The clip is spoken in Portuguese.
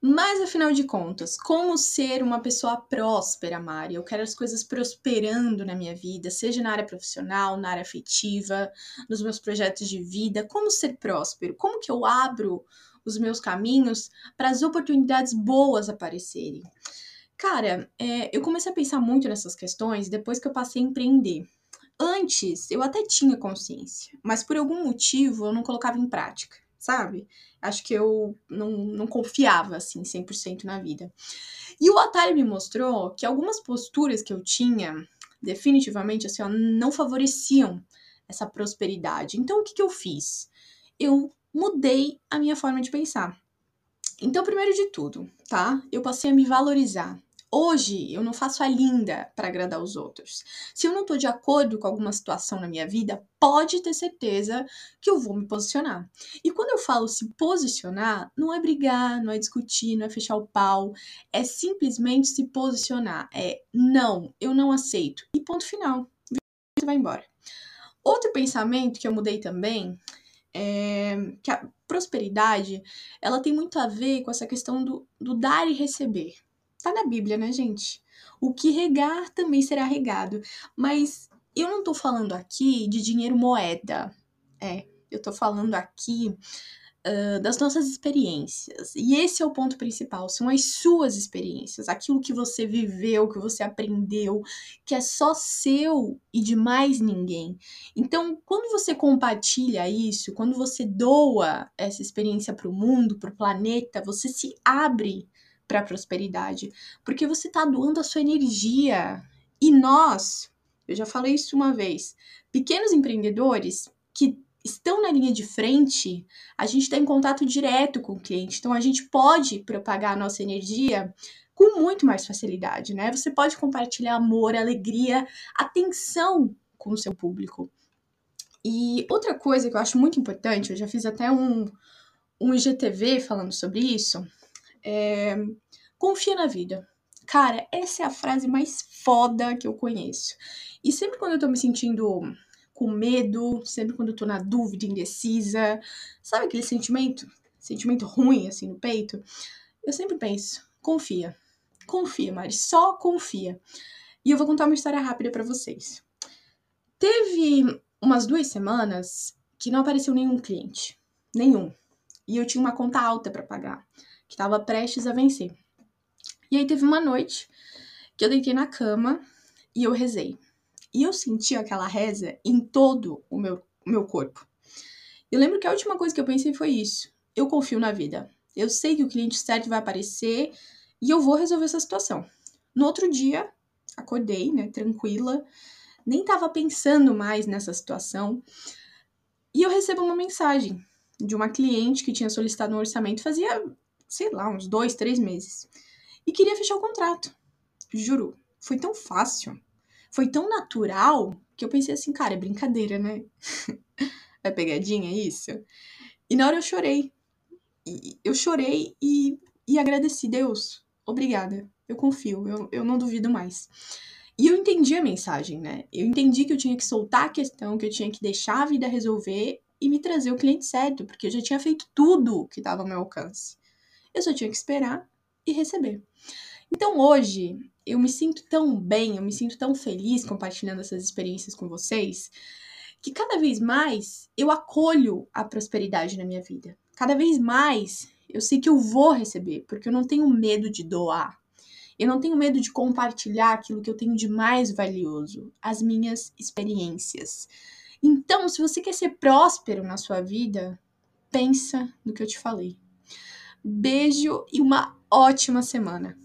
Mas afinal de contas, como ser uma pessoa próspera, Mari? Eu quero as coisas prosperando na minha vida, seja na área profissional, na área afetiva, nos meus projetos de vida. Como ser próspero? Como que eu abro os meus caminhos para as oportunidades boas aparecerem? Cara, é, eu comecei a pensar muito nessas questões depois que eu passei a empreender. Antes, eu até tinha consciência, mas por algum motivo eu não colocava em prática sabe? Acho que eu não, não confiava, assim, 100% na vida. E o Atari me mostrou que algumas posturas que eu tinha, definitivamente, assim, ó, não favoreciam essa prosperidade. Então, o que, que eu fiz? Eu mudei a minha forma de pensar. Então, primeiro de tudo, tá? Eu passei a me valorizar. Hoje eu não faço a linda para agradar os outros. Se eu não estou de acordo com alguma situação na minha vida, pode ter certeza que eu vou me posicionar. E quando eu falo se posicionar, não é brigar, não é discutir, não é fechar o pau, é simplesmente se posicionar. É não, eu não aceito. E ponto final. Você vai embora. Outro pensamento que eu mudei também é que a prosperidade ela tem muito a ver com essa questão do, do dar e receber. Tá na Bíblia, né, gente? O que regar também será regado. Mas eu não tô falando aqui de dinheiro moeda. É, eu tô falando aqui uh, das nossas experiências. E esse é o ponto principal: são as suas experiências, aquilo que você viveu, que você aprendeu, que é só seu e de mais ninguém. Então, quando você compartilha isso, quando você doa essa experiência para o mundo, para o planeta, você se abre para a prosperidade, porque você está doando a sua energia. E nós, eu já falei isso uma vez, pequenos empreendedores que estão na linha de frente, a gente está em contato direto com o cliente, então a gente pode propagar a nossa energia com muito mais facilidade, né? Você pode compartilhar amor, alegria, atenção com o seu público. E outra coisa que eu acho muito importante, eu já fiz até um, um IGTV falando sobre isso, é, confia na vida. Cara, essa é a frase mais foda que eu conheço. E sempre quando eu tô me sentindo com medo, sempre quando eu tô na dúvida, indecisa, sabe aquele sentimento? Sentimento ruim, assim, no peito? Eu sempre penso, confia. Confia, Mari, só confia. E eu vou contar uma história rápida para vocês. Teve umas duas semanas que não apareceu nenhum cliente. Nenhum. E eu tinha uma conta alta para pagar que estava prestes a vencer. E aí teve uma noite que eu deitei na cama e eu rezei. E eu senti aquela reza em todo o meu, meu corpo. Eu lembro que a última coisa que eu pensei foi isso. Eu confio na vida. Eu sei que o cliente certo vai aparecer e eu vou resolver essa situação. No outro dia, acordei, né, tranquila, nem estava pensando mais nessa situação. E eu recebo uma mensagem de uma cliente que tinha solicitado um orçamento fazia sei lá, uns dois, três meses. E queria fechar o contrato. Juro, foi tão fácil, foi tão natural, que eu pensei assim, cara, é brincadeira, né? é pegadinha isso? E na hora eu chorei. E eu chorei e, e agradeci, Deus, obrigada. Eu confio, eu, eu não duvido mais. E eu entendi a mensagem, né? Eu entendi que eu tinha que soltar a questão, que eu tinha que deixar a vida resolver e me trazer o cliente certo, porque eu já tinha feito tudo que estava ao meu alcance. Eu só tinha que esperar e receber. Então hoje eu me sinto tão bem, eu me sinto tão feliz compartilhando essas experiências com vocês, que cada vez mais eu acolho a prosperidade na minha vida. Cada vez mais eu sei que eu vou receber, porque eu não tenho medo de doar. Eu não tenho medo de compartilhar aquilo que eu tenho de mais valioso, as minhas experiências. Então, se você quer ser próspero na sua vida, pensa no que eu te falei. Beijo e uma ótima semana!